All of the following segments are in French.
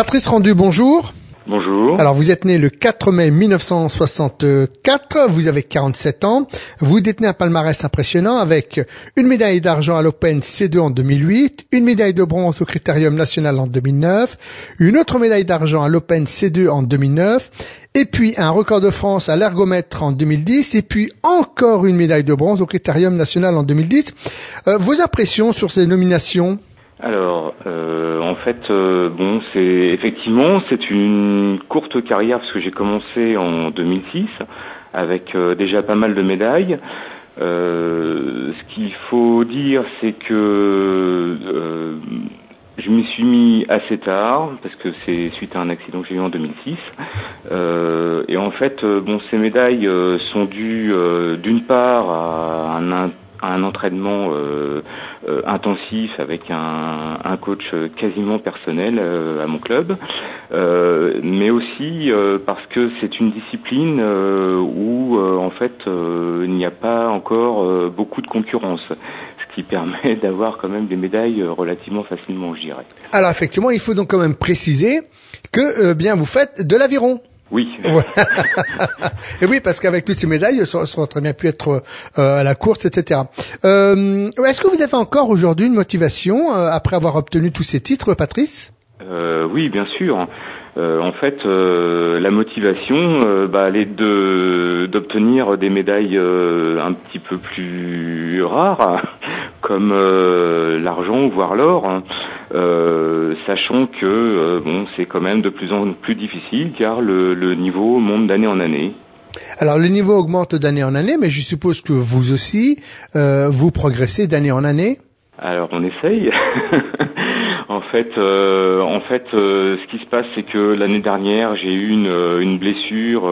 Patrice Rendu, bonjour. Bonjour. Alors vous êtes né le 4 mai 1964, vous avez 47 ans, vous détenez un palmarès impressionnant avec une médaille d'argent à l'Open C2 en 2008, une médaille de bronze au Critérium national en 2009, une autre médaille d'argent à l'Open C2 en 2009, et puis un record de France à l'ergomètre en 2010, et puis encore une médaille de bronze au Critérium national en 2010. Euh, vos impressions sur ces nominations? Alors, euh, en fait, euh, bon, c'est effectivement c'est une courte carrière parce que j'ai commencé en 2006 avec euh, déjà pas mal de médailles. ce qu'il faut dire, c'est que je m'y suis mis assez tard parce que c'est suite à un accident que j'ai eu en 2006. et en fait, bon, ces médailles sont dues d'une part à un un entraînement euh, euh, intensif avec un, un, coach quasiment personnel euh, à mon club, mais aussi parce que c'est une discipline où en fait il n'y a pas encore beaucoup de concurrence ce qui permet d'avoir quand même des médailles relativement facilement, je dirais. Alors effectivement, il faut donc quand même préciser que bien vous faites de l'aviron. Oui. et oui, parce qu'avec toutes ces médailles, ça, aurait très bien pu être euh, à la course, etc. Euh, Est-ce que vous avez encore aujourd'hui une motivation euh, après avoir obtenu tous ces titres, Patrice? Euh, Oui, bien sûr. Euh, en fait, la motivation, bah, elle est de d'obtenir des médailles un petit peu plus rares, comme l'argent, voire l'or. Hein. Euh, sachant que euh, bon, c'est quand même de plus en plus difficile car le, le niveau monte d'année en année. Alors le niveau augmente d'année en année, mais je suppose que vous aussi, euh, vous progressez d'année en année. Alors on essaye. en fait, euh, en fait, euh, ce qui se passe, c'est que l'année dernière, j'ai eu une, une blessure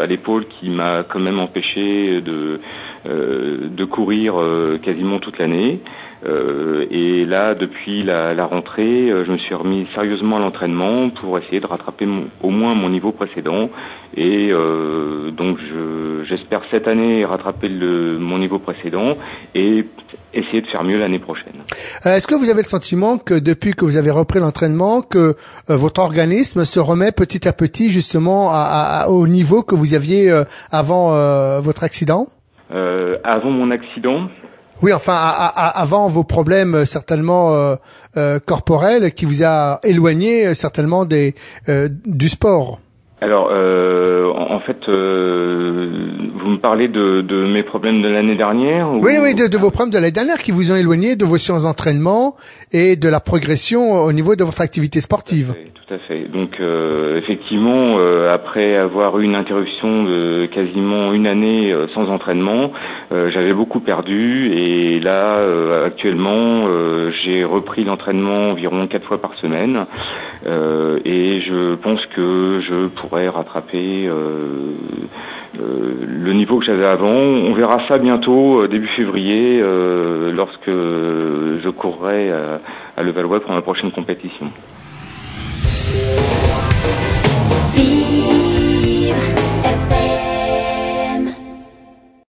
à l'épaule qui m'a quand même empêché de de courir quasiment toute l'année. Euh, et là, depuis la, la rentrée, euh, je me suis remis sérieusement à l'entraînement pour essayer de rattraper au moins mon niveau précédent. Et euh, donc, j'espère cette année rattraper le, mon niveau précédent et essayer de faire mieux l'année prochaine. Euh, est-ce que vous avez le sentiment que depuis que vous avez repris l'entraînement, que votre organisme se remet petit à petit justement à, à, au niveau que vous aviez avant votre accident? Avant mon accident, oui, enfin, avant vos problèmes euh, certainement euh, euh, corporels qui vous a éloigné certainement des du sport. Alors, en fait, vous me parlez de, de mes problèmes de l'année dernière Oui, oui, de, de, vos problèmes de l'année dernière qui vous ont éloigné de vos séances d'entraînement et de la progression au niveau de votre activité sportive. Tout à fait. Donc, effectivement, après avoir eu une interruption de quasiment une année sans entraînement, euh, j'avais beaucoup perdu et là euh, actuellement euh, j'ai repris l'entraînement environ quatre fois par semaine et je pense que je pourrais rattraper le niveau que j'avais avant. On verra ça bientôt début février lorsque je courrai à Levallois pour ma prochaine compétition.